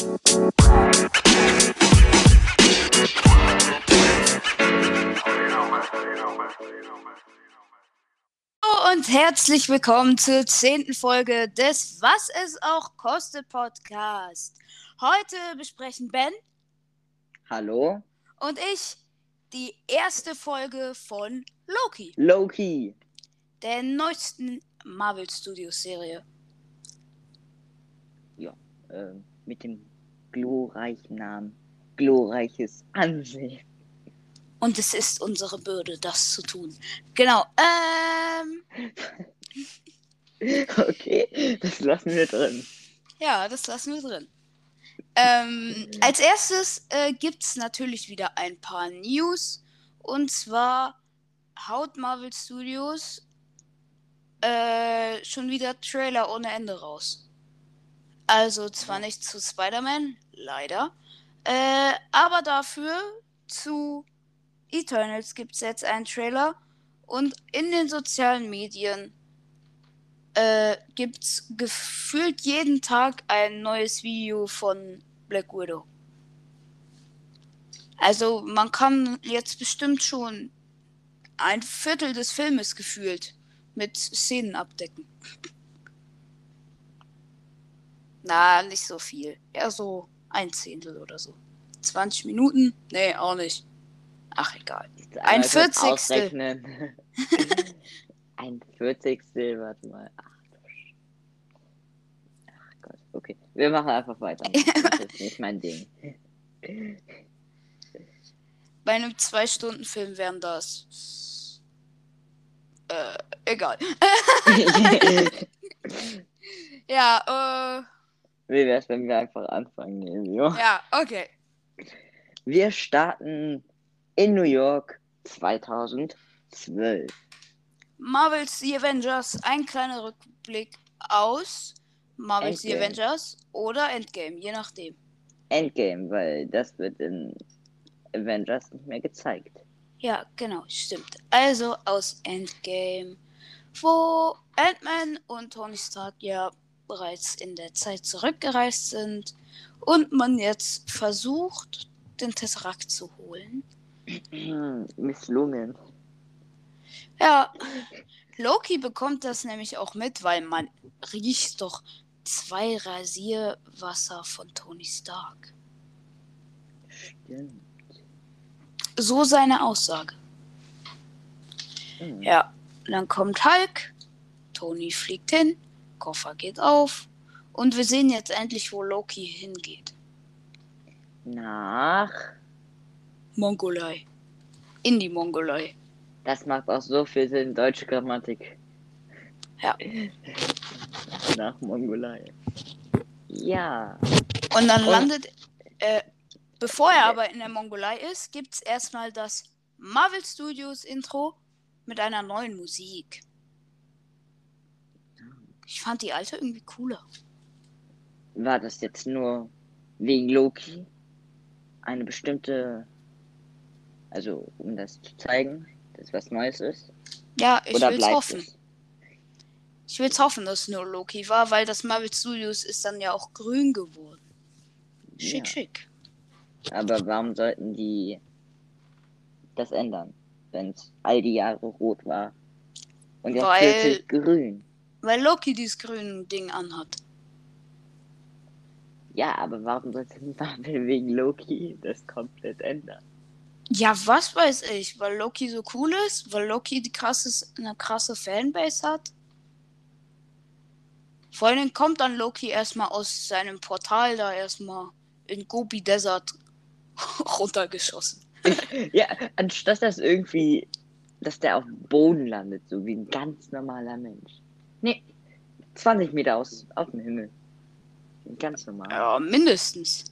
Hallo und herzlich willkommen zur zehnten Folge des Was es auch kostet Podcast. Heute besprechen Ben Hallo? und ich die erste Folge von Loki, Loki. der neuesten Marvel Studios Serie. Äh, mit dem glorreichen Namen. Glorreiches Ansehen. Und es ist unsere Bürde, das zu tun. Genau. Ähm, Okay, das lassen wir drin. ja, das lassen wir drin. Ähm, als erstes äh, gibt es natürlich wieder ein paar News. Und zwar haut Marvel Studios äh, schon wieder Trailer ohne Ende raus. Also zwar nicht zu Spider-Man, leider. Äh, aber dafür zu Eternals gibt es jetzt einen Trailer. Und in den sozialen Medien äh, gibt es gefühlt jeden Tag ein neues Video von Black Widow. Also man kann jetzt bestimmt schon ein Viertel des Filmes gefühlt mit Szenen abdecken. Na, nicht so viel. Eher so ein Zehntel oder so. 20 Minuten? Nee, auch nicht. Ach, egal. Ein Vierzigstel. ein Vierzigstel, warte mal. Ach, Ach Gott, okay. Wir machen einfach weiter. Das ist nicht mein Ding. Bei einem Zwei-Stunden-Film wären das. Äh, egal. ja, Wie wär's, wenn wir einfach anfangen, Emilio? ja, okay. Wir starten in New York 2012. Marvel's The Avengers, ein kleiner Rückblick aus Marvel's The Endgame. Avengers oder Endgame, je nachdem. Endgame, weil das wird in Avengers nicht mehr gezeigt. Ja, genau, stimmt. Also aus Endgame, wo Ant-Man und Tony Stark ja bereits in der Zeit zurückgereist sind und man jetzt versucht, den Tesseract zu holen. Misslungen. Ja, Loki bekommt das nämlich auch mit, weil man riecht doch zwei Rasierwasser von Tony Stark. Stimmt. So seine Aussage. Hm. Ja, dann kommt Hulk, Tony fliegt hin, Koffer geht auf und wir sehen jetzt endlich, wo Loki hingeht. Nach. Mongolei. In die Mongolei. Das macht auch so viel Sinn, deutsche Grammatik. Ja. Nach Mongolei. Ja. Und dann Und- landet, äh, bevor er aber in der Mongolei ist, gibt es erstmal das Marvel Studios Intro mit einer neuen Musik. Ich fand die alte irgendwie cooler. War das jetzt nur wegen Loki? Eine bestimmte. Also, um das zu zeigen, dass was Neues ist? Ja, ich Oder will's hoffen. es? Ich will's hoffen, dass es nur Loki war, weil das Marvel Studios ist dann ja auch grün geworden. Schick, Ja. schick. Aber warum sollten die das ändern, wenn es all die Jahre rot war? Und jetzt Weil- plötzlich grün. Weil Loki dieses grüne Ding anhat. Ja, aber warum sollte Marvel wegen Loki das komplett ändern? Ja, was weiß ich, weil Loki so cool ist, weil Loki die krasses, eine krasse Fanbase hat. Vor Dingen kommt dann Loki erstmal aus seinem Portal da erstmal in Gobi Desert runtergeschossen. Ja, anstatt dass irgendwie, dass der auf dem Boden landet, so wie ein ganz normaler Mensch. Nee, 20 Meter aus, auf dem Himmel. Ganz normal. Ja, mindestens.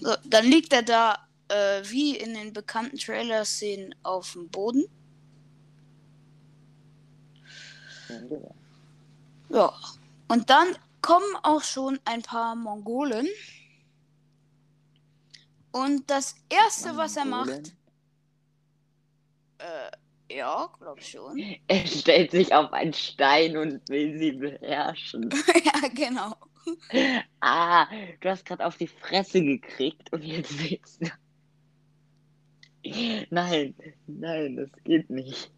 So, dann liegt er da äh, wie in den bekannten Trailer-Szenen auf dem Boden. Ja. Und dann kommen auch schon ein paar Mongolen. Und das erste, was er macht, äh, ja, glaub schon. Er stellt sich auf einen Stein und will sie beherrschen. ja, genau. Ah, du hast gerade auf die Fresse gekriegt und jetzt willst du. Nein, nein, das geht nicht.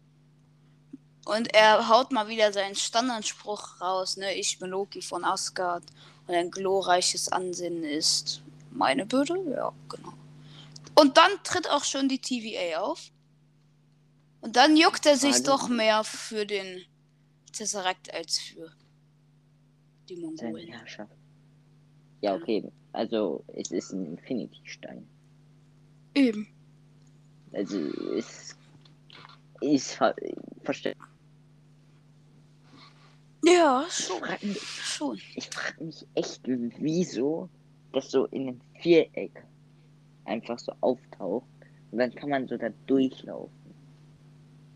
Und er haut mal wieder seinen Standardspruch raus, ne? Ich bin Loki von Asgard und ein glorreiches Ansehen ist meine Bürde. Ja, genau. Und dann tritt auch schon die TVA auf. Und dann juckt er sich doch mehr für den Tesseract als für die Mongolen. Ja, okay. Also, es ist ein Infinity-Stein. Eben. Also, es ist ver verständlich. Ja, Ich schon. frage mich, schon. ich frag mich echt, wieso das so in einem Viereck einfach so auftaucht. Und dann kann man so da durchlaufen.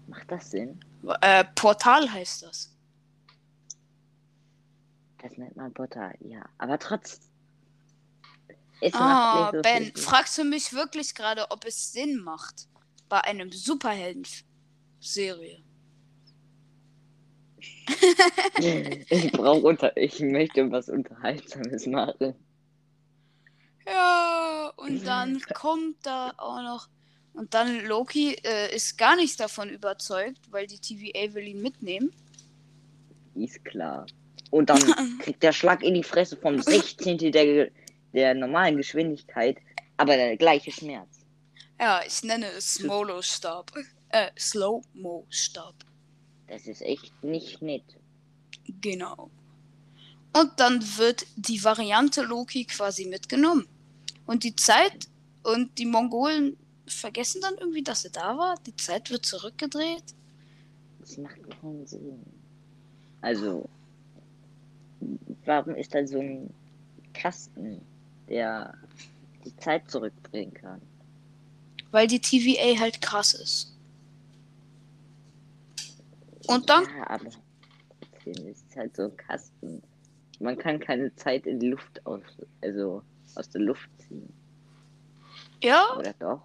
Macht das Sinn? Äh, Portal heißt das. Das nennt man Portal, ja. Aber trotzdem. Ah, so Ben, fragst du mich wirklich gerade, ob es Sinn macht bei einem Superhelden-Serie? ich brauche unter. Ich möchte was Unterhaltsames machen. Ja, und dann kommt da auch noch. Und dann Loki äh, ist gar nicht davon überzeugt, weil die TVA will ihn mitnehmen. Ist klar. Und dann kriegt der Schlag in die Fresse vom 16. der, der normalen Geschwindigkeit, aber der gleiche Schmerz. Ja, ich nenne es Smolo-Stab. Äh, Slow-Mo-Stab. Das ist echt nicht nett. Genau. Und dann wird die Variante Loki quasi mitgenommen. Und die Zeit und die Mongolen vergessen dann irgendwie, dass er da war. Die Zeit wird zurückgedreht. Das macht keinen Sinn. Also, warum ist da so ein Kasten, der die Zeit zurückdrehen kann? Weil die TVA halt krass ist. Und dann Ja, aber trotzdem ist halt so ein Kasten. Man kann keine Zeit in die Luft aus, also aus der Luft ziehen. Ja, Oder doch?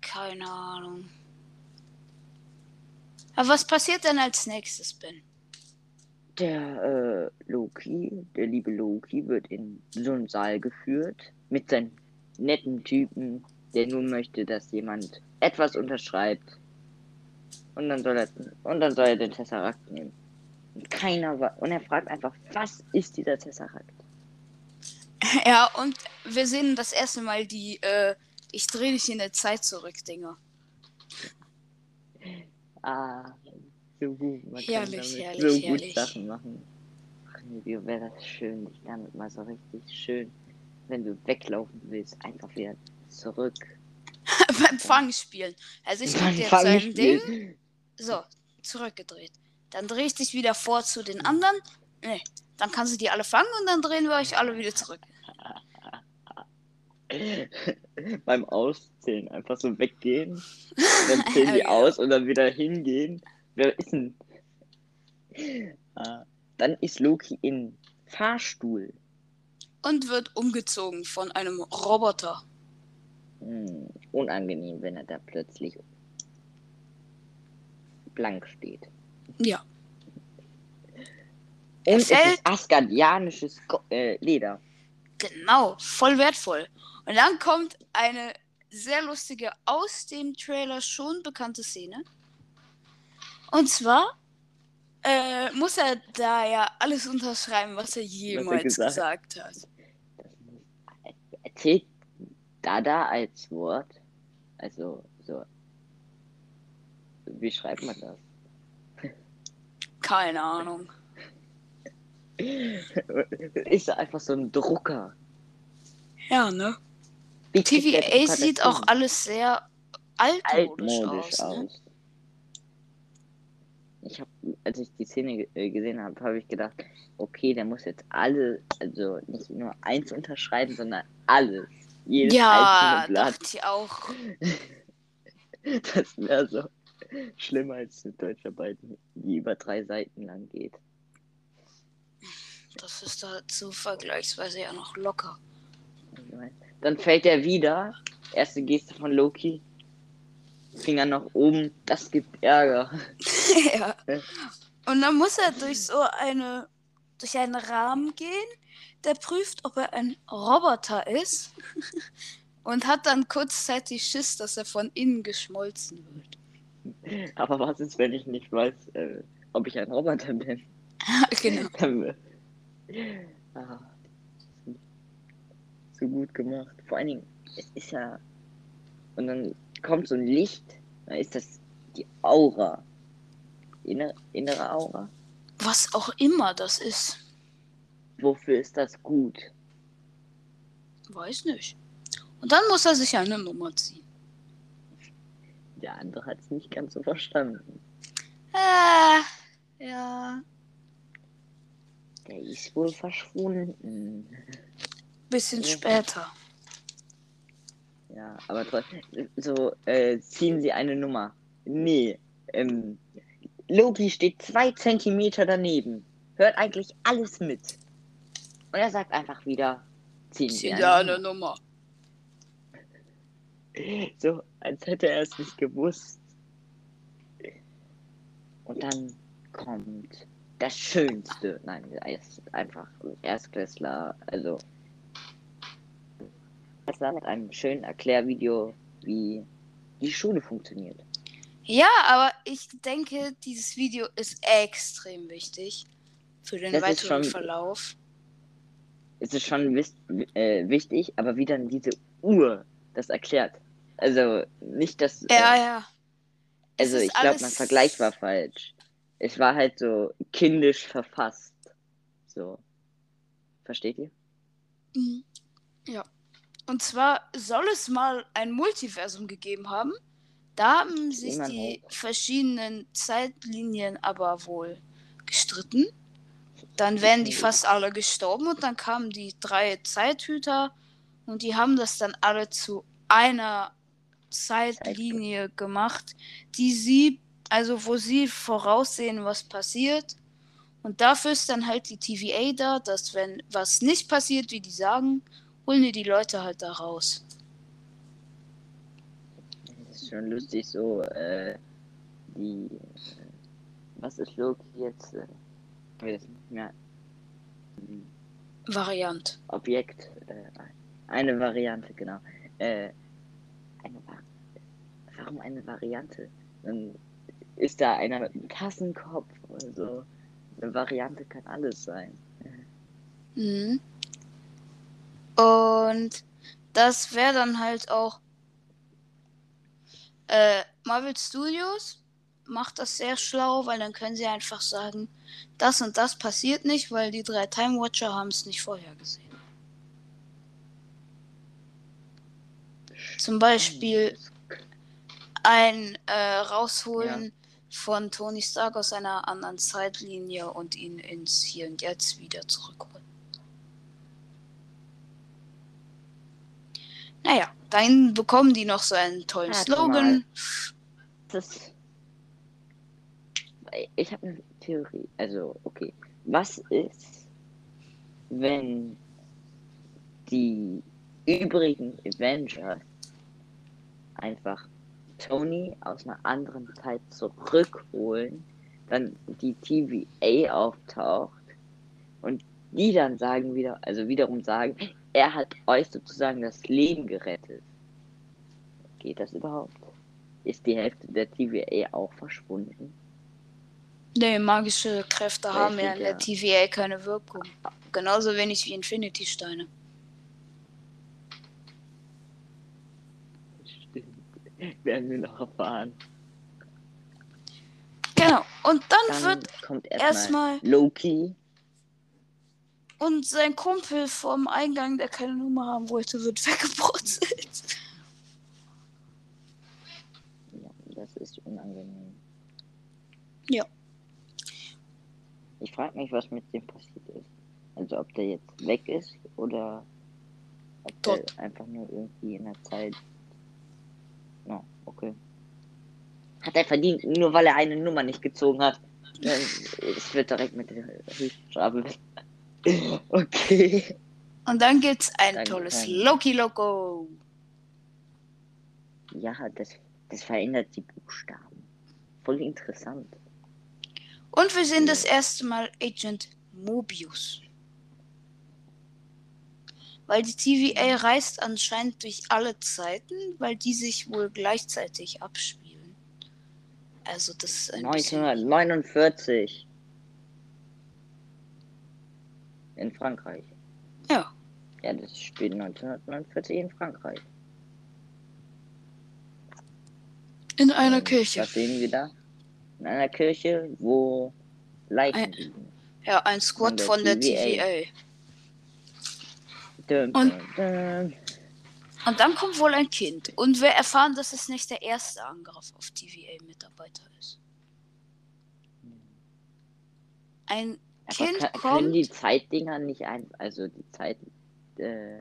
keine Ahnung. Aber was passiert denn als nächstes, Ben? Der äh, Loki, der liebe Loki, wird in so einen Saal geführt mit seinen netten Typen, der nur möchte, dass jemand etwas unterschreibt. Und dann soll er, und dann soll er den Tesseract nehmen. Und keiner wa- und er fragt einfach, was ist dieser Tesseract? Ja, und wir sehen das erste Mal die, äh, ich drehe dich in der Zeit zurück, Dinger. Ah, so gut. Man Herrlich, kann damit herrlich, so gut herrlich. Sachen machen. Ach, wäre das schön, dich damit mal so richtig schön, wenn du weglaufen willst, einfach wieder zurück. Beim Fangspielen. Also ich Beim jetzt so ein Ding. So, zurückgedreht. Dann drehe ich dich wieder vor zu den anderen. Nee, dann kannst du die alle fangen und dann drehen wir euch alle wieder zurück. Beim Auszählen einfach so weggehen, dann zählen die aus und dann wieder hingehen. Wer ist denn? Ah, dann ist Loki in Fahrstuhl. Und wird umgezogen von einem Roboter. Hm, unangenehm, wenn er da plötzlich blank steht. Ja. Und es ist asgardianisches äh, Leder. Genau, voll wertvoll. Und dann kommt eine sehr lustige, aus dem Trailer schon bekannte Szene. Und zwar äh, muss er da ja alles unterschreiben, was er jemals gesagt gesagt hat. Erzählt Dada als Wort? Also, so. Wie schreibt man das? Keine Ahnung. Ist einfach so ein Drucker? Ja, ne? Wie TVA sieht auch hin? alles sehr altmodisch, altmodisch aus. Ne? aus. Ich habe, als ich die Szene äh, gesehen habe, habe ich gedacht, okay, der muss jetzt alle, also nicht nur eins unterschreiben, sondern alles. Jedes Ja, einzelne Blatt. dachte ich auch. Das wäre so schlimmer als eine Deutscharbeit, die über drei Seiten lang geht. Das ist dazu vergleichsweise ja noch locker. Dann fällt er wieder. Erste Geste von Loki. Finger nach oben. Das gibt Ärger. ja. Und dann muss er durch so eine durch einen Rahmen gehen, der prüft, ob er ein Roboter ist und hat dann kurzzeitig Schiss, dass er von innen geschmolzen wird. Aber was ist, wenn ich nicht weiß, äh, ob ich ein Roboter bin? genau. Dann, ah, so gut gemacht. Vor allen Dingen, es ist ja. Und dann kommt so ein Licht, dann ist das die Aura. Innere, innere Aura. Was auch immer das ist. Wofür ist das gut? Weiß nicht. Und dann muss er sich eine Nummer ziehen. Der andere hat es nicht ganz so verstanden. Äh, ja. Der ist wohl verschwunden. Bisschen Ja. später. Ja, aber trotzdem. So, äh, ziehen Sie eine Nummer. Nee. Ähm, Loki steht zwei Zentimeter daneben. Hört eigentlich alles mit. Und er sagt einfach wieder, ziehen Sie eine eine Nummer. Nummer. So, als hätte er es nicht gewusst. Und dann kommt das Schönste. Nein, er ist einfach ein Erstklässler. Also, Erstklässler mit einem schönen Erklärvideo, wie die Schule funktioniert. Ja, aber ich denke, dieses Video ist extrem wichtig für den Das weiteren schon- Verlauf. Es ist schon wis äh, wichtig, aber wie dann diese Uhr das erklärt. Also, nicht das. äh, Ja, ja. Es Also ich glaube, mein Vergleich war falsch. Es war halt so kindisch verfasst. So. Versteht ihr? Mhm. Ja. Und zwar soll es mal ein Multiversum gegeben haben. Da haben sich Niemand die auch. verschiedenen Zeitlinien aber wohl gestritten. Dann wären die fast alle gestorben und dann kamen die drei Zeithüter und die haben das dann alle zu einer Zeitlinie gemacht, die sie, also wo sie voraussehen, was passiert. Und dafür ist dann halt die TVA da, dass wenn was nicht passiert, wie die sagen, holen die die Leute halt da raus. Das ist schon lustig so, äh, die, äh, was ist Loki jetzt? Äh, ich weiß nicht mehr. Variant. Objekt, äh, eine Variante, genau. Äh, eine Warum eine Variante? Dann ist da einer mit einem Kassenkopf oder so. Eine Variante kann alles sein. Mhm. Und das wäre dann halt auch äh, Marvel Studios macht das sehr schlau, weil dann können sie einfach sagen, das und das passiert nicht, weil die drei Time Watcher haben es nicht vorher gesehen. Zum Beispiel ein äh, Rausholen von Tony Stark aus einer anderen Zeitlinie und ihn ins Hier und Jetzt wieder zurückholen. Naja, dann bekommen die noch so einen tollen Warte Slogan. Das ich habe eine Theorie. Also, okay. Was ist, wenn die übrigen Avengers einfach Tony aus einer anderen Zeit zurückholen, dann die TVA auftaucht und die dann sagen wieder, also wiederum sagen, er hat euch sozusagen das Leben gerettet. Geht das überhaupt? Ist die Hälfte der TVA auch verschwunden? Nee, magische Kräfte Weil haben ja in der TVA keine Wirkung. Genauso wenig wie Infinity-Steine. Stimmt. Werden wir noch erfahren. Genau. Und dann, Dann wird kommt erstmal erstmal Loki. und sein Kumpel vom Eingang, der keine Nummer haben wollte, wird weggebrutzelt. Ja, das ist unangenehm. Ja. Ich frage mich, was mit dem passiert ist. Also ob der jetzt weg ist oder ob Tot. der einfach nur irgendwie in der Zeit. Ja, okay. Hat er verdient, nur weil er eine Nummer nicht gezogen hat. Es wird direkt mit der Höchststrafe. Okay. Und dann gibt's ein Dann tolles kommt- Loki-Logo. Ja, das, das verändert die Buchstaben. Voll interessant. Und wir sehen das erste Mal Agent Mobius. Weil die TVA reist anscheinend durch alle Zeiten, weil die sich wohl gleichzeitig abspielen. Also das ist ein bisschen... 1949. In Frankreich. Ja. Ja, das spielt 1949 in Frankreich. In einer Und Kirche. Was sehen wir da? In einer Kirche, wo Leichen Ein- liegen. Ja, ein Squad Von von der der TVA. TVA. Dun, Und- dun. Und dann kommt wohl ein Kind. Und wir erfahren, dass es nicht der erste Angriff auf TVA-Mitarbeiter ist. Ein Aber Kind kann, können die kommt. Zeitdinger nicht ein, also die Zeit äh,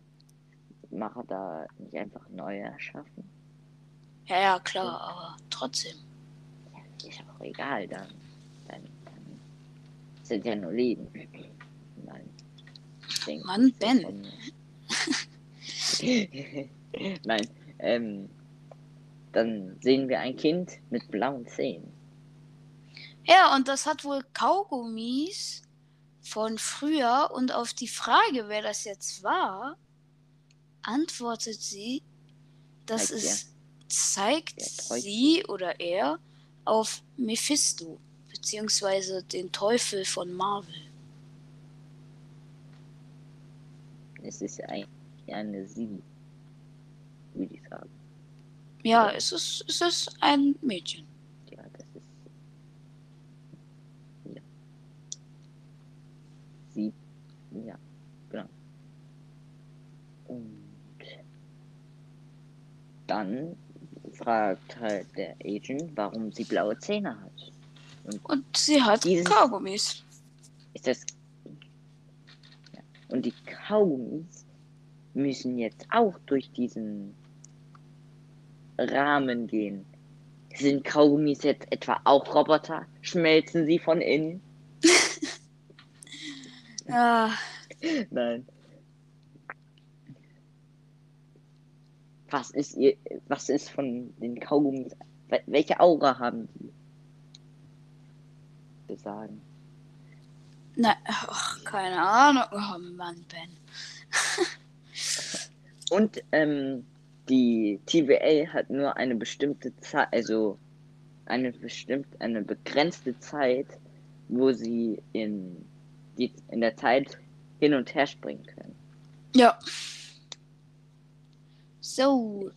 da nicht einfach neu erschaffen? Ja, ja, klar, aber trotzdem. Ist auch egal, dann, dann, dann sind ja nur Leben. Nein. Mann, Ben. Nein, ähm, dann sehen wir ein Kind mit blauen Zähnen. Ja, und das hat wohl Kaugummis von früher. Und auf die Frage, wer das jetzt war, antwortet sie, dass Zeigt es zeigt Der Teufel. sie oder er auf Mephisto, beziehungsweise den Teufel von Marvel. Es ist eigentlich eine Sie, würde ich sagen. Ja, es ist, es ist ein Mädchen. Ja, das ist. Ja. Sie. Ja, genau. Und dann fragt halt der Agent, warum sie blaue Zähne hat. Und sie hat Kaugummis. Ist das. Und die Kaugummis müssen jetzt auch durch diesen Rahmen gehen. Sind Kaugummis jetzt etwa auch Roboter? Schmelzen sie von innen? Ja, Nein. Was ist ihr, was ist von den Kaugummis? wel- Welche Aura haben die? Wir sagen. Na, ach, keine Ahnung. Oh Mann, Ben. Und ähm, die TVA hat nur eine bestimmte Zeit, also eine bestimmt, eine begrenzte Zeit, wo sie in, die, in der Zeit hin und her springen können. Ja. So.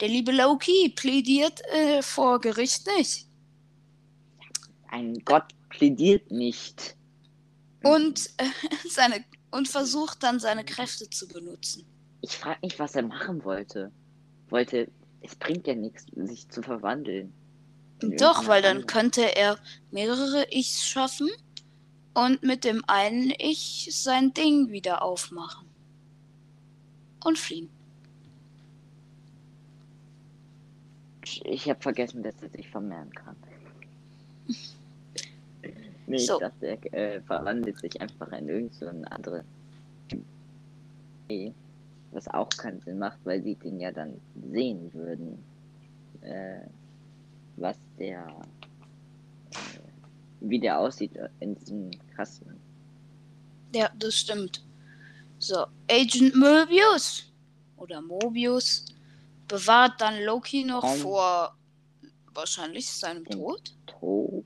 Der liebe Loki plädiert äh, vor Gericht nicht. Ein Gott plädiert nicht. Und, äh, seine, und versucht dann seine Kräfte zu benutzen. Ich frage mich, was er machen wollte. Wollte, es bringt ja nichts, sich zu verwandeln. Doch, weil dann könnte er mehrere Ichs schaffen und mit dem einen Ich sein Ding wieder aufmachen. Und fliehen. Ich habe vergessen, dass er sich vermehren kann. nee, So. ich dachte, er äh, verwandelt sich einfach in irgend so ein andere. Nee, was auch keinen Sinn macht, weil sie den ja dann sehen würden. Äh, was der. Äh, wie der aussieht in diesem Kasten. Ja, das stimmt. So, Agent Möbius oder Mobius bewahrt dann Loki noch Um. vor wahrscheinlich seinem Tod. Tod.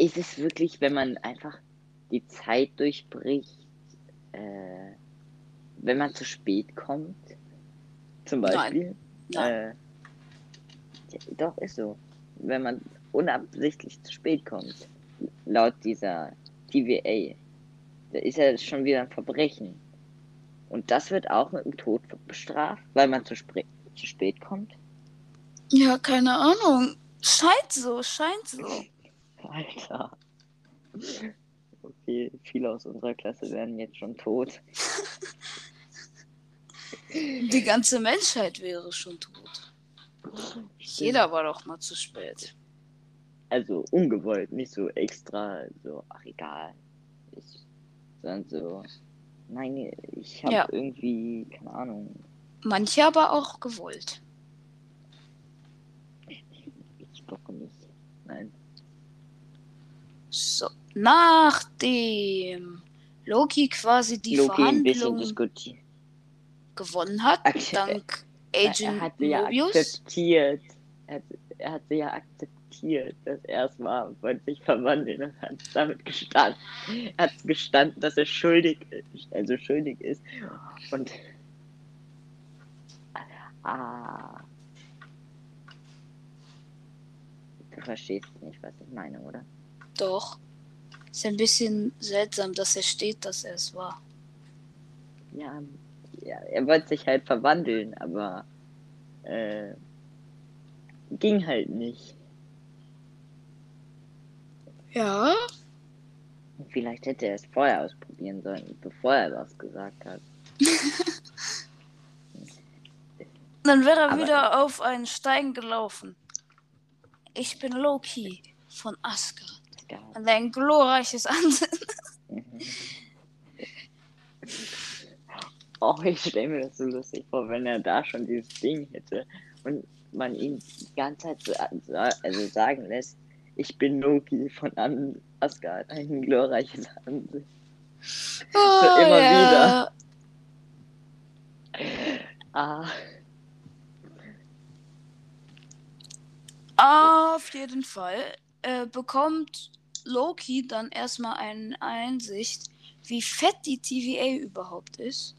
Ist es wirklich, wenn man einfach die Zeit durchbricht, äh, wenn man zu spät kommt? Zum Nein. Beispiel? Nein. Äh, ja, doch, ist so. Wenn man unabsichtlich zu spät kommt, laut dieser TVA, da ist ja schon wieder ein Verbrechen. Und das wird auch mit dem Tod bestraft, weil man zu, zu spät kommt? Ja, keine Ahnung. Scheint so, scheint so. Alter. Okay, viele aus unserer Klasse werden jetzt schon tot. Die ganze Menschheit wäre schon tot. Jeder war doch mal zu spät. Also ungewollt, nicht so extra, so, ach egal. Ich, sondern so, nein, ich habe Ja. irgendwie, keine Ahnung, Manche aber auch gewollt. ich doch nicht. Nein. So, Nachdem Loki quasi die Loki Verhandlung gewonnen hat, Ak- dank Er Agent hat sie ja Mobius. akzeptiert. Er hat, er hat sie ja akzeptiert, dass er erstmal wollte sich verwandeln und hat damit gestanden. Er hat gestanden, dass er schuldig ist, also schuldig ist. Und ah. Du verstehst nicht, was ich meine, oder? Doch. Ist ein bisschen seltsam, dass er steht, dass er es war. Ja, ja, er wollte sich halt verwandeln, aber äh, ging halt nicht. Ja. Vielleicht hätte er es vorher ausprobieren sollen, bevor er was gesagt hat. Dann wäre er Aber- wieder auf einen Stein gelaufen. Ich bin Loki von Asgard. Ja. Und ein glorreiches Ansinnen. Oh, ich stelle mir das so lustig vor, wenn er da schon dieses Ding hätte und man ihn die ganze Zeit so, so, also sagen lässt, ich bin Loki von An Asgard, ein glorreiches Ansicht. Oh, immer ja. Ah, Auf jeden Fall äh, bekommt Loki dann erstmal eine Einsicht, wie fett die TVA überhaupt ist.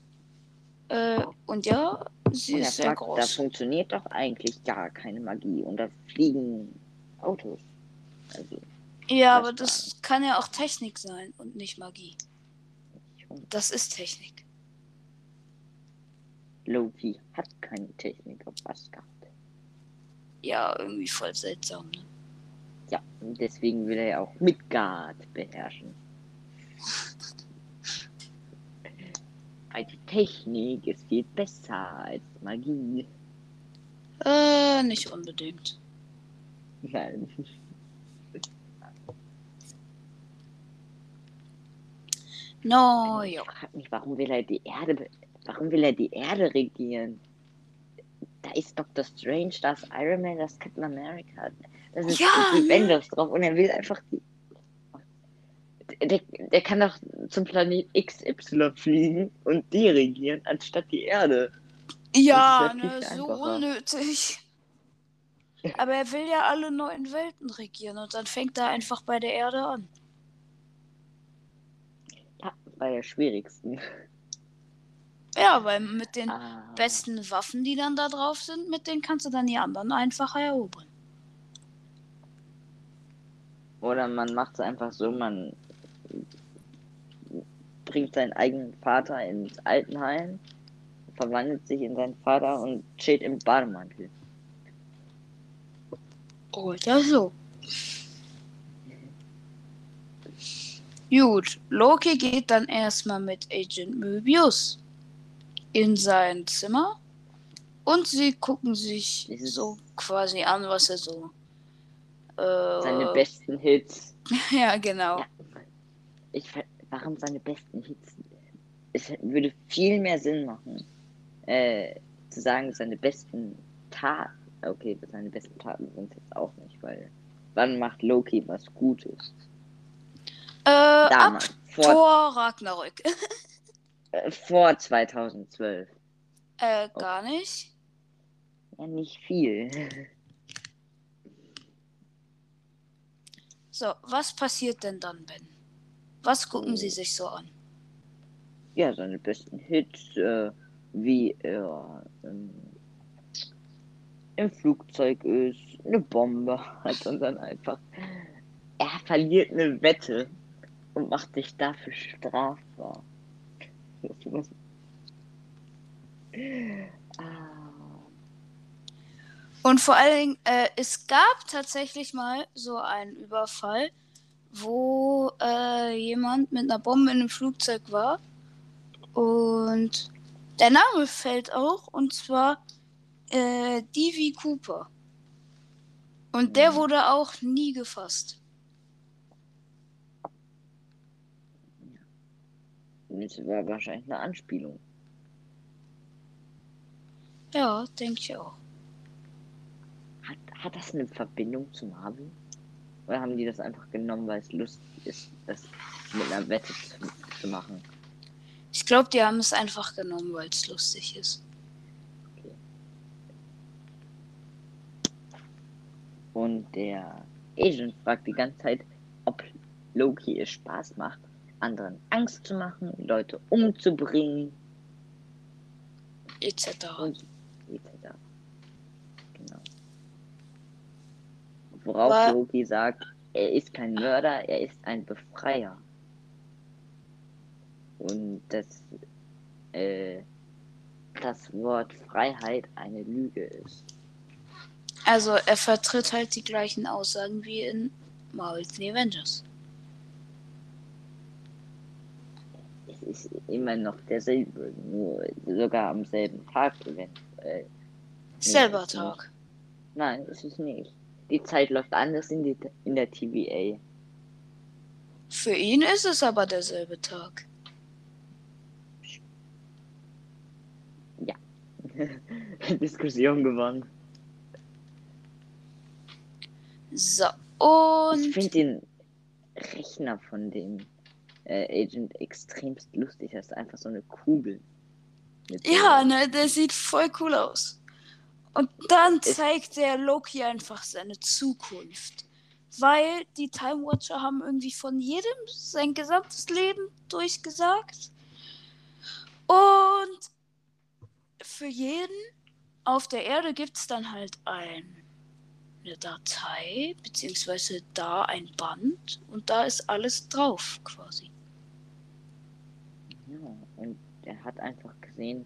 Äh, und ja, sie und ist sehr fragt, da groß. funktioniert doch eigentlich gar keine Magie und da fliegen Autos. Also, Ja, aber das kann ja auch Technik sein und nicht Magie. Das ist Technik. Loki hat keine Technik auf Asgard. Ja, irgendwie voll seltsam. Ne? Ja, und deswegen will er ja auch Midgard beherrschen. Weil die Technik ist viel besser als Magie. Äh, nicht unbedingt. Nein. No, Ich frag mich, warum will er die Erde, warum will er die Erde regieren? Da ist Dr. Strange, da ist Iron Man, da ist Captain America. Da sind Ja, die ne? Vendors drauf und er will einfach die. Der, der kann doch zum Planet XY fliegen und die regieren, anstatt die Erde. Ja, Das ist ja ne, so unnötig. Aber er will ja alle neuen Welten regieren und dann fängt er einfach bei der Erde an. Ja, bei der schwierigsten. Ja, weil mit den Ah, besten Waffen, die dann da drauf sind, mit denen kannst du dann die anderen einfacher erobern. Oder man macht es einfach so, man bringt seinen eigenen Vater ins Altenheim, verwandelt sich in seinen Vater und steht im Bademantel. Oder so. Gut, Loki geht dann erstmal mit Agent Möbius in sein Zimmer und sie gucken sich so quasi an, was er so. Äh, Seine besten Hits. ja, genau. Ja. Ich, warum seine besten Hits? Es würde viel mehr Sinn machen, äh, zu sagen, seine besten Taten. Okay, seine besten Taten sind es jetzt auch nicht, weil wann macht Loki was Gutes? Äh, ab Damals, vor, Thor Ragnarök. äh, vor 2012. äh, gar nicht. Ja, nicht viel. So, was passiert denn dann, Ben? Was gucken Sie sich so an? Ja, seine besten Hits, äh, wie er ähm, im Flugzeug ist, eine Bombe hat und dann einfach. Er verliert eine Wette und macht sich dafür strafbar. Und vor allen Dingen, äh, es gab tatsächlich mal so einen Überfall, wo äh, jemand mit einer Bombe in einem Flugzeug war. Und der Name fällt auch, und zwar äh, D.V. Cooper. Und der Mhm. wurde auch nie gefasst. das war wahrscheinlich eine Anspielung. Ja, denke ich auch. Hat, das eine Verbindung zu Marvel? Oder haben die das einfach genommen, weil es lustig ist, das mit einer Wette zu, zu machen? Ich glaube, die haben es einfach genommen, weil es lustig ist. Und der Agent fragt die ganze Zeit, ob Loki es Spaß macht, anderen Angst zu machen, Leute umzubringen. Etc. Etc. Worauf Wa- Loki sagt, er ist kein Mörder, er ist ein Befreier. Und das, äh, das Wort Freiheit eine Lüge ist. Also er vertritt halt die gleichen Aussagen wie in Marvel's The Avengers. Es ist immer noch derselbe, nur sogar am selben Tag eventuell. Selber ist nicht. Tag. Nein, ist es nicht. Die Zeit läuft anders in, die, in der TVA. Für ihn ist es aber derselbe Tag. Diskussion gewonnen. So, Ich und finde den Rechner von dem äh, Agent extremst lustig. Das ist einfach so eine Kugel. Ja, ne, der sieht voll cool aus. Und dann zeigt der Loki einfach seine Zukunft. Weil die Time Watcher haben irgendwie von jedem sein gesamtes Leben durchgesagt. Und für jeden auf der Erde gibt es dann halt ein, eine Datei, beziehungsweise da ein Band und da ist alles drauf quasi. Ja, und er hat einfach gesehen,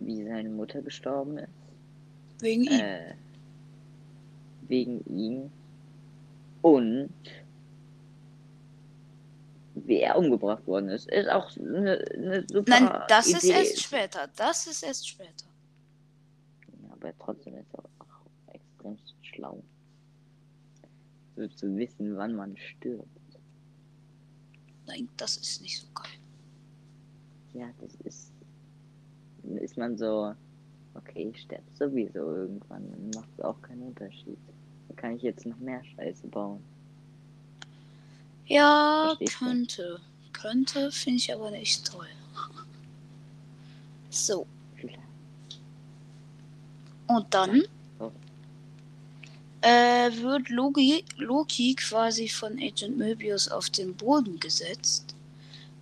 wie seine Mutter gestorben ist. Wegen ihm. Äh, wegen ihm. Und wie er umgebracht worden ist, ist auch eine, eine super Nein, das ist Idee. erst später. Das ist erst später. Ja, aber trotzdem ist er auch extrem schlau. So zu wissen, wann man stirbt. Nein, das ist nicht so geil. Ja, das ist. Ist man so. Okay, ich sterbe sowieso irgendwann. Dann macht es auch keinen Unterschied. Dann kann ich jetzt noch mehr Scheiße bauen. Ja, Verstehst du? könnte. Könnte, finde ich aber nicht toll. So, und dann Oh. äh, wird Loki, Loki quasi von Agent Möbius auf den Boden gesetzt,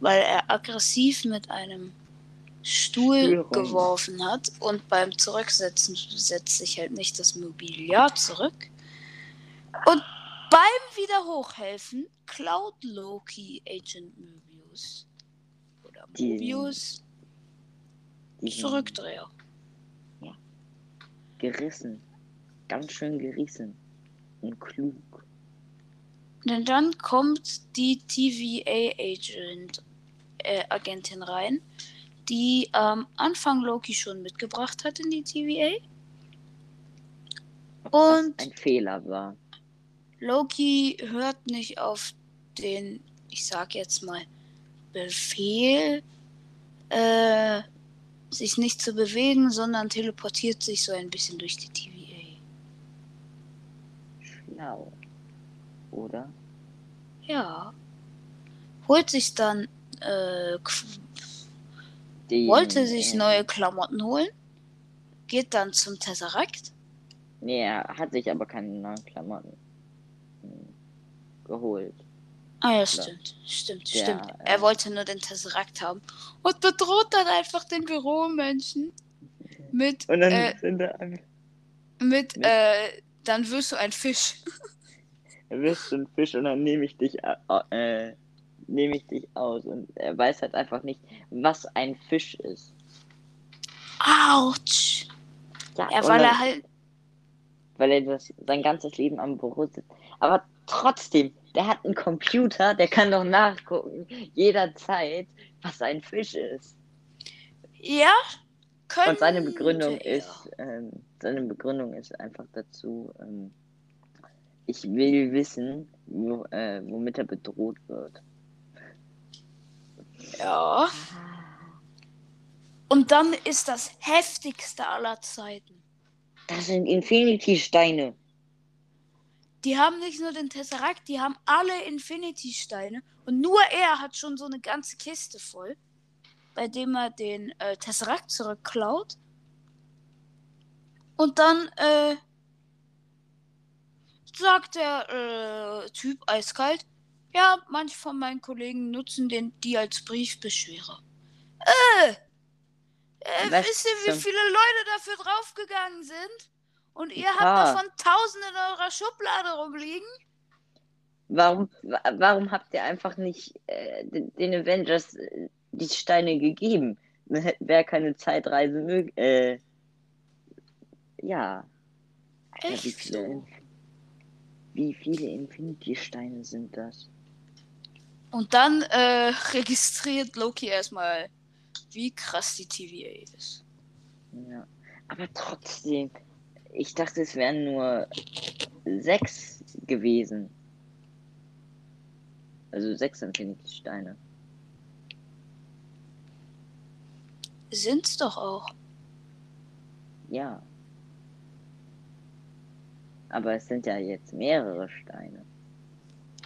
weil er aggressiv mit einem Stuhl rum. geworfen hat und beim Zurücksetzen setzt sich halt nicht das Mobiliar zurück. Und beim wieder hochhelfen klaut Loki Agent Möbius. Oder Diesen Zurückdreher. Gerissen. Ganz schön gerissen. Und klug. Denn dann kommt die TVA-Agent, äh, Agentin rein, die am Anfang Loki schon mitgebracht hat in die TVA. Und- ein Fehler war. Loki hört nicht auf den, ich sag jetzt mal, Befehl, äh, sich nicht zu bewegen, sondern teleportiert sich so ein bisschen durch die TVA. Schlau. Oder? Ja. Holt sich dann, äh, Den, wollte sich äh, neue Klamotten holen, geht dann zum Tesseract. Nee, er hat sich aber keine neuen Klamotten hm, geholt. Ah ja, Ja. stimmt, stimmt, Der, stimmt. äh, Er wollte nur den Tesseract haben und bedroht dann einfach den Büromenschen mit, Und dann äh, mit, mit- äh, dann wirst du ein Fisch. Wirst ein Fisch und dann nehme ich dich, äh, äh, nehme ich dich aus. Und er weiß halt einfach nicht, was ein Fisch ist. Autsch. Ja, Ja, weil er halt, weil er das, sein ganzes Leben am Büro sitzt. Aber trotzdem, der hat einen Computer, der kann doch nachgucken, jederzeit, was ein Fisch ist. ja, könnte Und seine Begründung er. ist, ähm, seine Begründung ist einfach dazu, ähm, ich will wissen, wo, äh, womit er bedroht wird. Ja. Und dann ist das heftigste aller Zeiten. Das sind Infinity-Steine. die haben nicht nur den Tesseract, die haben alle Infinity-Steine. Und nur er hat schon so eine ganze Kiste voll, bei dem er den äh, Tesseract zurückklaut. Und dann äh, sagt der äh, Typ eiskalt, ja, manche von meinen Kollegen nutzen den die als Briefbeschwerer. Äh, äh wisst ihr, wie viele Leute dafür draufgegangen sind? Und ihr ja. habt davon tausende in eurer Schublade rumliegen? Warum, warum habt ihr einfach nicht äh, den Avengers äh, die Steine gegeben? Wäre keine Zeitreise möglich. Äh, ja. Echt? Wie viele, wie viele Infinity-Steine sind das? Und dann äh, registriert Loki erstmal, wie krass die TVA ist. Ja. Aber trotzdem, ich dachte, es wären nur sechs gewesen. Also sechs Infinity-Steine. Sind's doch auch. Ja. Aber es sind ja jetzt mehrere Steine.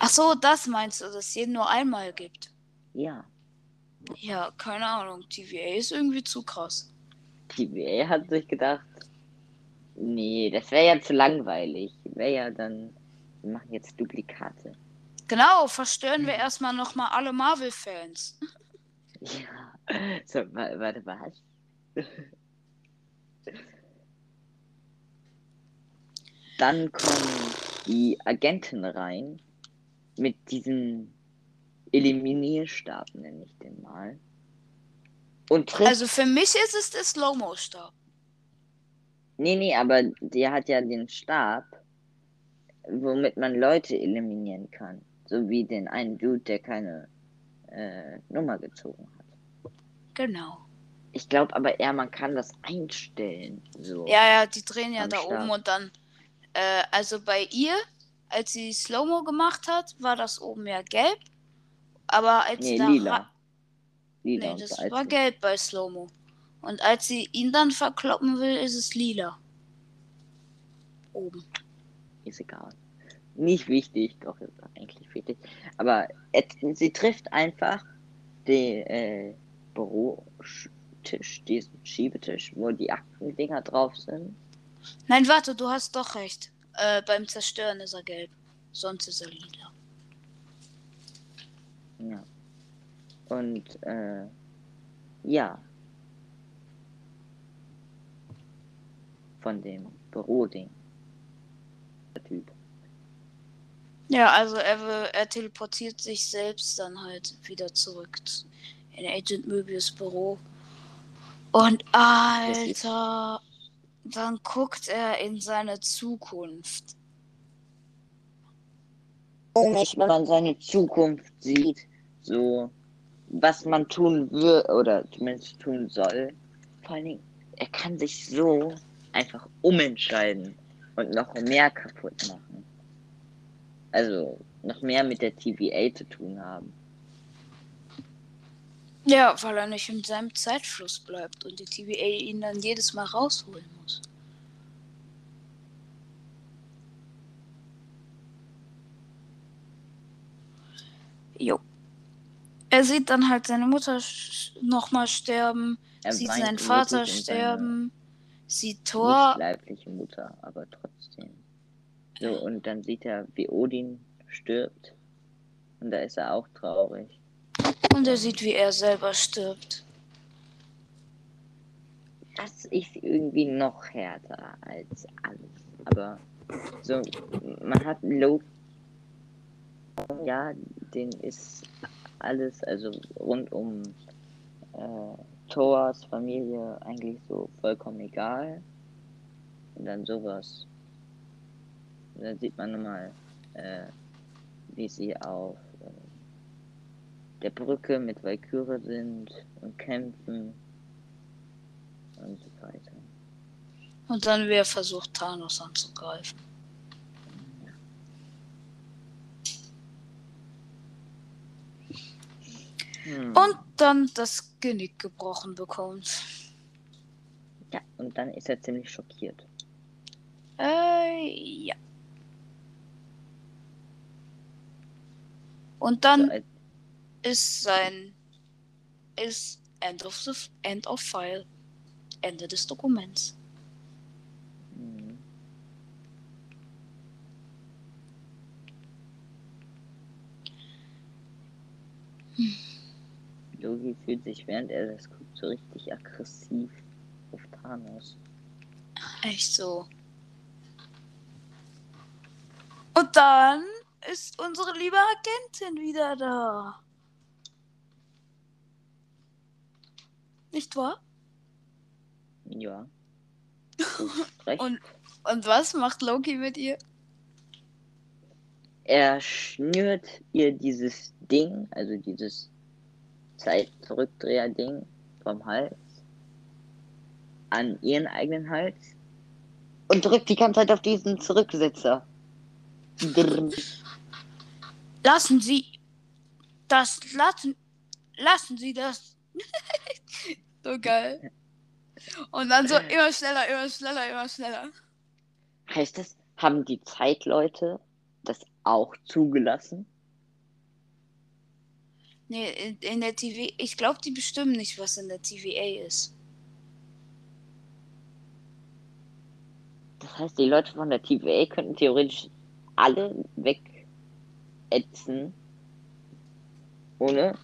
Ach so, das meinst du, dass es jeden nur einmal gibt? Ja. Ja, keine Ahnung. TVA ist irgendwie zu krass. TVA hat sich gedacht, Nee, das wäre ja zu langweilig. Wäre ja dann. Wir machen jetzt Duplikate. Genau, verstören wir erstmal nochmal alle Marvel-Fans. Ja. So, warte, was? Dann kommen die Agenten rein. Mit diesem Eliminierstab, nenne ich den mal. Und also für mich ist es der Slow-Mo-Stab. Nee, nee, aber der hat ja den Stab, womit man Leute eliminieren kann. So wie den einen Dude, der keine äh, Nummer gezogen hat. Genau. Ich glaube aber eher, man kann das einstellen. So ja, ja, die drehen ja da Stab. oben und dann. Äh, also bei ihr, als sie Slow-Mo gemacht hat, war das oben ja gelb. Aber als nee, da. Lila. lila nee, das war gelb bei Slow-Mo. Und als sie ihn dann verkloppen will, ist es lila. Oben. Ist egal. Nicht wichtig, doch ist eigentlich wichtig. Aber sie trifft einfach den äh, Bürotisch, diesen Schiebetisch, wo die Aktendinger drauf sind. Nein, warte, du hast doch recht. Äh, beim Zerstören ist er gelb. Sonst ist er lila. Ja. Und äh, ja, von dem Büroding. Der Typ. Ja, also er, er teleportiert sich selbst dann halt wieder zurück in Agent Möbius Büro. Und Alter, dann guckt er in seine Zukunft. Komisch, wenn man seine Zukunft sieht, so was man tun will oder zumindest tun soll. Vor allen Dingen, er kann sich so einfach umentscheiden und noch mehr kaputt machen. Also noch mehr mit der TVA zu tun haben. Ja, weil er nicht in seinem Zeitfluss bleibt und die TVA ihn dann jedes Mal rausholen muss. Jo. Er sieht dann halt seine Mutter nochmal sterben, er sieht seinen Vater sterben. Sieht Thor. Nicht leibliche Mutter, aber trotzdem. So, und dann sieht er, wie Odin stirbt. Und da ist er auch traurig. Und er sieht, wie er selber stirbt. Das ist irgendwie noch härter als alles. Aber so, man hat Loki. Ja, den ist alles, also rund um äh, Thors Familie eigentlich so vollkommen egal. Und dann sowas. Und dann sieht man nochmal, äh, wie sie auf der Brücke mit Valkyrie sind und kämpfen und so weiter. Und dann wer versucht Thanos anzugreifen. Hm. Und dann das Genick gebrochen bekommt. Ja, und dann ist er ziemlich schockiert. Äh, ja. Und dann So, ist sein ist End of the End of File. Ende des Dokuments. Mhm. Logi fühlt sich, während er das guckt, so richtig aggressiv auf Thanos. Echt so. Und dann ist unsere liebe Agentin wieder da. Nicht wahr? Ja. Und, und was macht Loki mit ihr? er schnürt ihr dieses Ding, also dieses Zeitzurückdreher-Ding vom Hals an ihren eigenen Hals und drückt die ganze Zeit auf diesen Zurücksitzer. Drrr. Lassen Sie das, lassen, lassen Sie das. so geil. Und dann so immer schneller, immer schneller, immer schneller. Heißt das, haben die Zeitleute das auch zugelassen? Nee, in, in der TV, ich glaube, die bestimmen nicht, was in der TVA ist. Das heißt, die Leute von der TVA könnten theoretisch alle wegätzen, ohne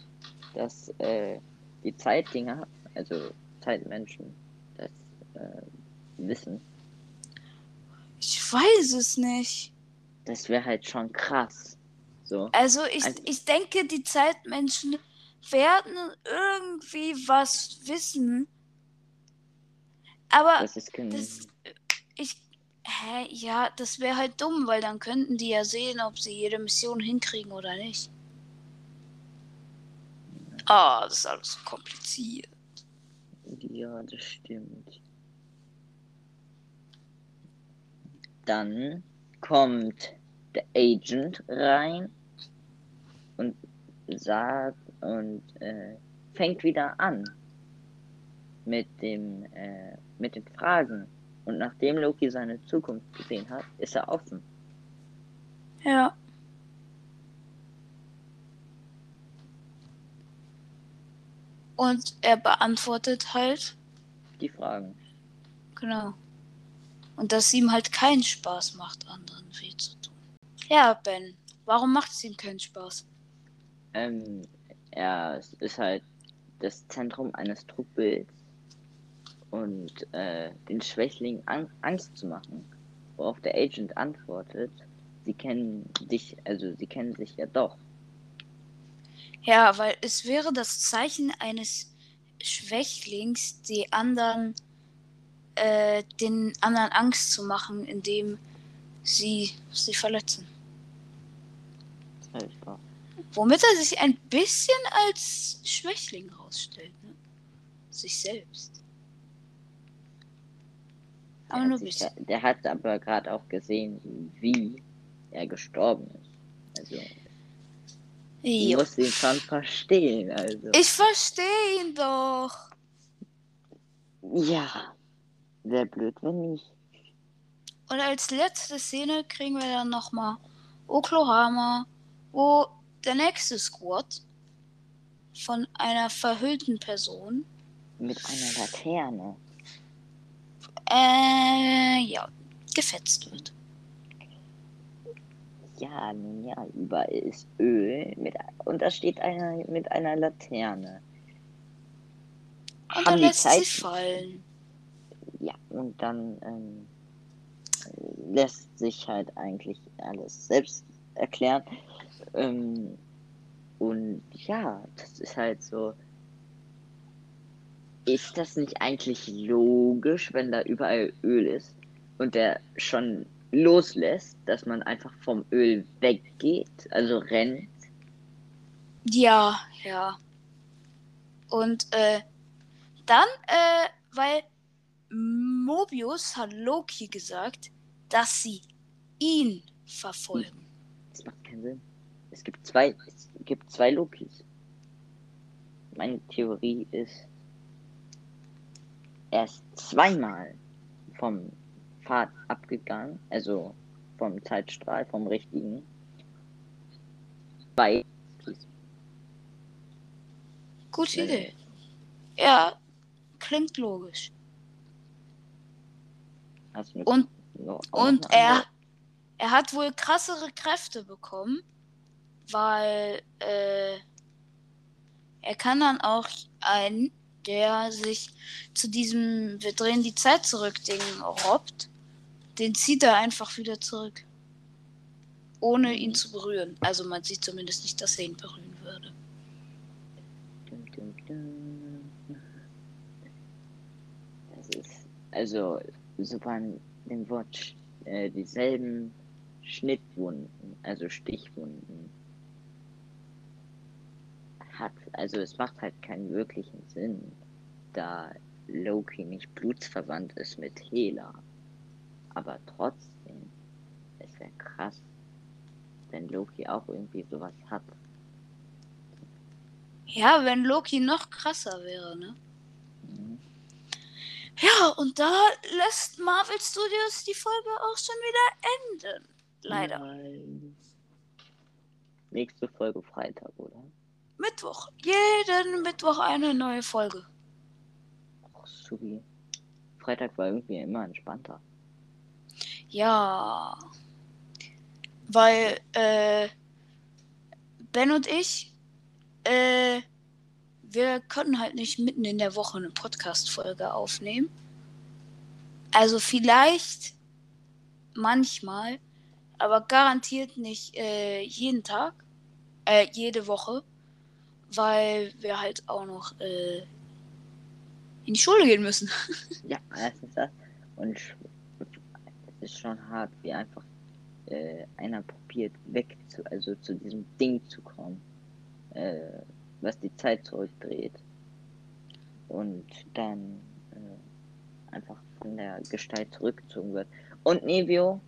dass äh, die Zeitdinger, also Zeitmenschen, das äh, wissen. Ich weiß es nicht. Das wäre halt schon krass. So. Also ich, Also- ich denke, die Zeitmenschen werden irgendwie was wissen. Aber Das ist das, ich, hä, ja, das wäre halt dumm, weil dann könnten die ja sehen, ob sie jede Mission hinkriegen oder nicht. Ah, das ist alles so kompliziert. Ja, das stimmt. Dann kommt der Agent rein und sagt und äh, fängt wieder an mit dem äh, mit den Fragen. Und nachdem Loki seine Zukunft gesehen hat, ist er offen. Ja. Und er beantwortet halt, Die Fragen. genau. Und dass ihm halt keinen Spaß macht, anderen weh zu tun. Ja, Ben, warum macht es ihm keinen Spaß? Ähm, er ist halt das Zentrum eines Trugbilds und äh, den Schwächlingen an Angst zu machen. Worauf der Agent antwortet, sie kennen dich, also sie kennen sich ja doch. Ja, weil es wäre das Zeichen eines Schwächlings, die anderen, äh, den anderen Angst zu machen, indem sie sie verletzen. Wahr. Womit er sich ein bisschen als Schwächling rausstellt, ne? Sich selbst. Der Aber nur ein sich bisschen. Der hat aber gerade auch gesehen, wie er gestorben ist. Also, Jo. musst ihn schon verstehen. Also, Ich verstehe ihn doch. ja, wäre blöd, wenn nicht. Und als letzte Szene kriegen wir dann nochmal Oklahoma, wo der nächste Squad von einer verhüllten Person, Mit einer Laterne. äh, ja, gefetzt wird. Ja, nun ja, überall ist Öl mit, und da steht einer mit einer Laterne. Und Haben dann die lässt Zeit- sie fallen. Ja, und dann ähm, lässt sich halt eigentlich alles selbst erklären. Ähm, und ja, das ist halt so. Ist das nicht eigentlich logisch, wenn da überall Öl ist und der schon loslässt, dass man einfach vom Öl weggeht, also rennt? Ja, ja. Und äh, dann, äh, weil Mobius hat Loki gesagt, dass sie ihn verfolgen. Das macht keinen Sinn. Es gibt zwei, es gibt zwei Lokis. Meine Theorie ist, er ist zweimal vom Pfad abgegangen, also vom Zeitstrahl, vom richtigen, weil Gute Idee. Ja, klingt logisch. Und, und er, er hat wohl krassere Kräfte bekommen, weil äh, er kann dann auch einen, der sich zu diesem Wir drehen die Zeit zurück Ding robbt, den zieht er einfach wieder zurück. Ohne ihn zu berühren. Also man sieht zumindest nicht, dass er ihn berühren würde. Das ist, also, sobald dem Wort äh, dieselben Schnittwunden, also Stichwunden, hat, also es macht halt keinen wirklichen Sinn, da Loki nicht blutsverwandt ist mit Hela. Aber trotzdem, es wäre krass, wenn Loki auch irgendwie sowas hat. Ja, wenn Loki noch krasser wäre, ne? Mhm. Ja, und da lässt Marvel Studios die Folge auch schon wieder enden. Leider. Nein. Nächste Folge Freitag, oder? Mittwoch. Jeden Mittwoch eine neue Folge. Ach, supi. Freitag war irgendwie immer entspannter. Ja. Weil, äh, Ben und ich, äh, wir können halt nicht mitten in der Woche eine Podcast-Folge aufnehmen. Also vielleicht manchmal, aber garantiert nicht äh, jeden Tag, äh, jede Woche, weil wir halt auch noch äh, in die Schule gehen müssen. Ja, das. Und sch- es ist schon hart, wie einfach äh, einer probiert, weg zu, also zu diesem Ding zu kommen, äh, was die Zeit zurückdreht. Und dann äh, einfach von der Gestalt zurückgezogen wird. Und Nevio,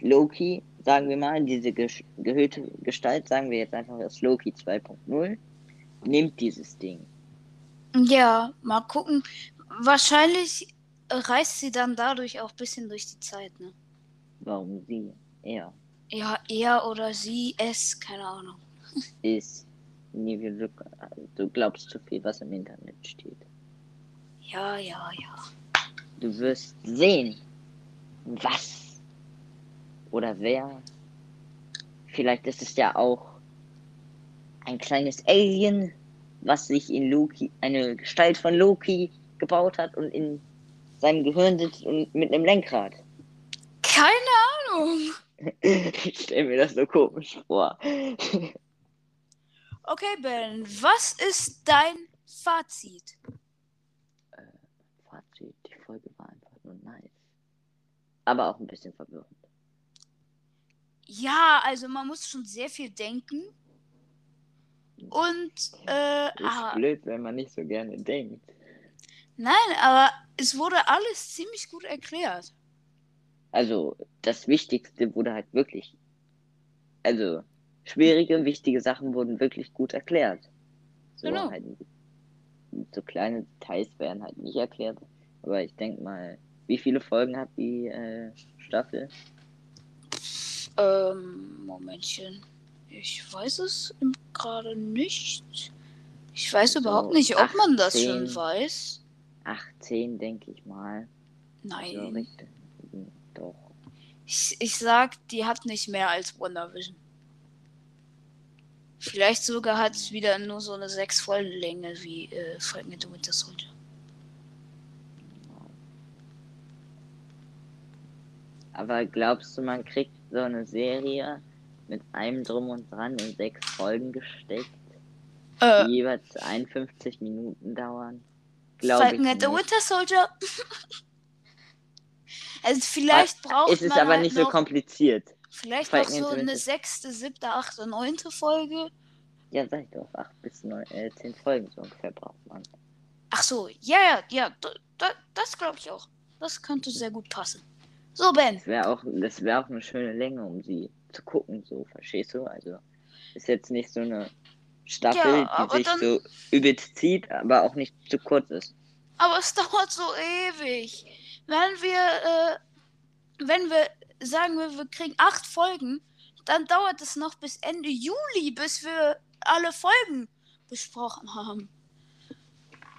Loki, sagen wir mal, diese gesch- gehüllte Gestalt, sagen wir jetzt einfach, ist Loki 2.0, nimmt dieses Ding. Ja, mal gucken. Wahrscheinlich reist sie dann dadurch auch ein bisschen durch die Zeit, ne? Warum sie? Er Ja, er oder sie, es, keine Ahnung. ist. Nevio, du, du glaubst zu viel, was im Internet steht. Ja, ja, ja. Du wirst sehen, was oder wer. Vielleicht ist es ja auch ein kleines Alien, was sich in Loki, eine Gestalt von Loki gebaut hat und in seinem Gehirn sitzt und mit einem Lenkrad. Keine Ahnung. Ich stelle mir das so komisch vor. Okay, Ben, was ist dein Fazit? Fazit, die Folge war einfach nur nice. Aber auch ein bisschen verwirrend. Ja, also man muss schon sehr viel denken. Und, äh, Ist ah, blöd, wenn man nicht so gerne denkt. Nein, aber es wurde alles ziemlich gut erklärt. Also, das Wichtigste wurde halt wirklich. Also, schwierige, wichtige Sachen wurden wirklich gut erklärt. So, Genau. halt, so kleine Details werden halt nicht erklärt. Aber ich denke mal, wie viele Folgen hat die äh, Staffel? Ähm, Momentchen. Ich weiß es gerade nicht. Ich weiß So, überhaupt nicht, ob man das 18. schon weiß. 18, denke ich mal. So, Nein. richtig. Doch. Ich, ich sag, die hat nicht mehr als WandaVision. Vielleicht sogar hat es wieder nur so eine sechs Folgen Länge wie äh, and the Winter Soldier. Aber glaubst du, man kriegt so eine Serie mit einem Drum und Dran in sechs Folgen gesteckt, Äh, die jeweils 51 Minuten dauern? Glaube ich Falcon and the nicht. Winter Soldier. also vielleicht braucht Es ist man aber halt noch noch, nicht so kompliziert. vielleicht Falcon noch so eine sechste, siebte, achte, neunte Folge. Ja, sag ich doch, acht bis neun, äh, zehn Folgen so ungefähr braucht man. Ach so, ja, ja, ja, da, da, das glaube ich auch. Das könnte sehr gut passen. So, Ben. Das wäre auch, das wäre auch eine schöne Länge, um sie zu gucken, so, verstehst du? Also, ist jetzt nicht so eine Staffel, Ja, die sich dann- so übelst zieht, aber auch nicht zu kurz ist. Aber es dauert so ewig. Wenn wir, äh, wenn wir sagen wir, wir kriegen acht Folgen, dann dauert es noch bis Ende Juli, bis wir alle Folgen besprochen haben.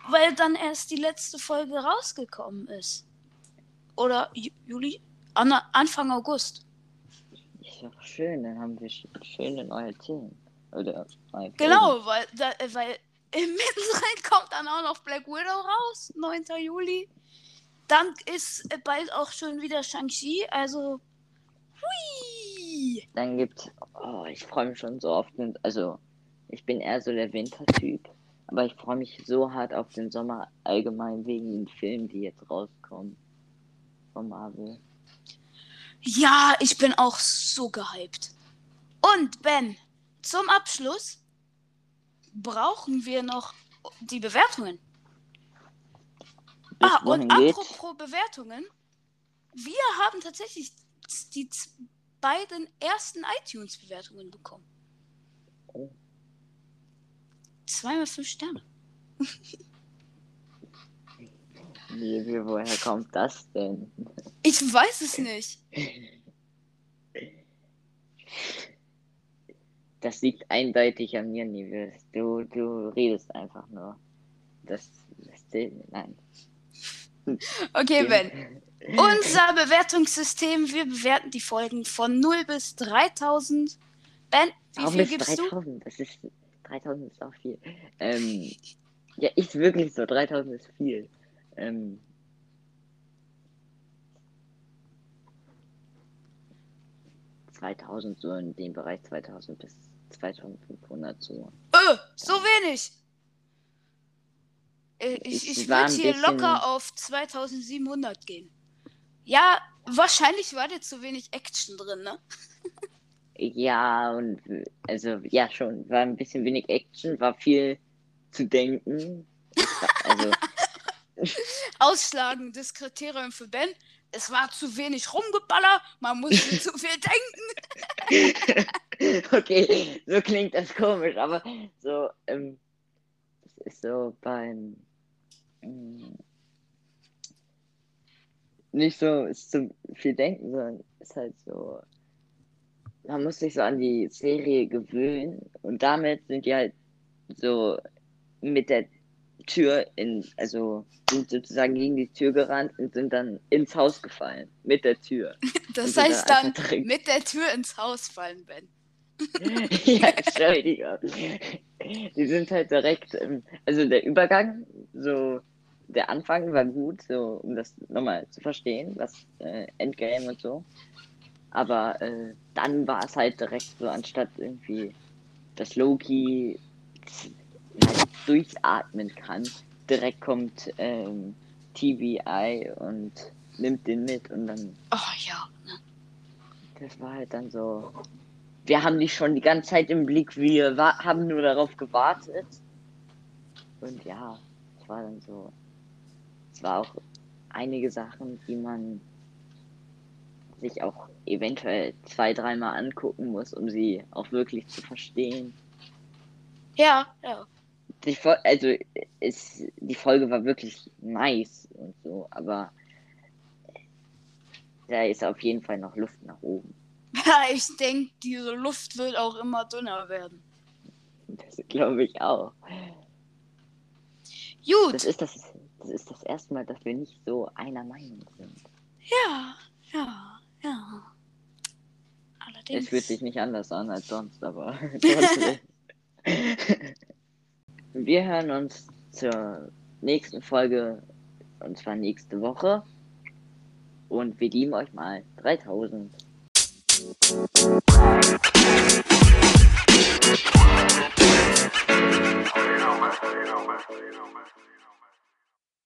Weil dann erst die letzte Folge rausgekommen ist. Oder Ju Juli? An Anfang August. Ist doch schön, dann haben wir schöne neue Themen. Oder neue Genau, weil, da, weil mittendrin kommt dann auch noch Black Widow raus, 9. Juli. Dann ist bald auch schon wieder Shang-Chi, also. Hui! Dann gibt's. Oh, ich freue mich schon so den. Also, ich bin eher so der Wintertyp. Aber ich freue mich so hart auf den Sommer allgemein wegen den Filmen, die jetzt rauskommen. Von Marvel. Ja, ich bin auch so gehypt. Und Ben, zum Abschluss brauchen wir noch die Bewertungen. Ah, und geht's? apropos Bewertungen. Wir haben tatsächlich die beiden ersten iTunes-Bewertungen bekommen. Oh. Zweimal fünf Sterne. Wie, wie, woher kommt das denn? Ich weiß es nicht. Das liegt eindeutig an mir, Nives. Du, du redest einfach nur. Das, das nein. Okay, Ben. Unser Bewertungssystem, wir bewerten die Folgen von 0 bis 3000. Ben, wie Warum viel gibst du? 3000? Das ist 3000 ist auch viel. Ähm, ja, ist wirklich so. 3000 ist viel. Ähm, ...2000 so in dem Bereich 2000 bis 2500 so. Öh, so wenig. Äh, Ich, Ich ich war würde hier locker auf 2700 gehen. Ja, wahrscheinlich war dir zu wenig Action drin, ne? Ja, und also ja schon, war ein bisschen wenig Action, war viel zu denken. Also Ausschlagendes Kriterium für Ben. Es war zu wenig Rumgeballer, man musste zu viel denken. okay, so klingt das komisch, aber so, ähm, das ist so beim ähm, nicht so ist zu viel denken, sondern ist halt so, man muss sich so an die Serie gewöhnen und damit sind die halt so mit der Tür in, also sind sozusagen gegen die Tür gerannt und sind dann ins Haus gefallen mit der Tür. Das heißt dann direkt- mit der Tür ins Haus fallen, Ben. ja, Entschuldigung. Die sind halt direkt, also der Übergang, so der Anfang war gut, so um das nochmal zu verstehen, was äh, Endgame und so. Aber äh, dann war es halt direkt so, anstatt irgendwie, dass Loki halt durchatmen kann, direkt kommt ähm, TBI und nimmt den mit und dann Oh ja. ne? das war halt dann so. Wir haben die schon die ganze Zeit im Blick, wir haben nur darauf gewartet. Und ja, es war dann so. Es war auch einige Sachen, die man sich auch eventuell zwei, dreimal angucken muss, um sie auch wirklich zu verstehen. Ja, ja. Die also ist, die Folge war wirklich nice und so, aber da ist auf jeden Fall noch Luft nach oben. Ja, ich denke, diese Luft wird auch immer dünner werden. Das glaube ich auch. Gut. Das ist das, das ist das erste Mal, dass wir nicht so einer Meinung sind. Ja, ja, ja. Allerdings. Es fühlt sich nicht anders an als sonst, aber. Wir hören uns zur nächsten Folge und zwar nächste Woche. Und wir lieben euch mal 3000. Thank you.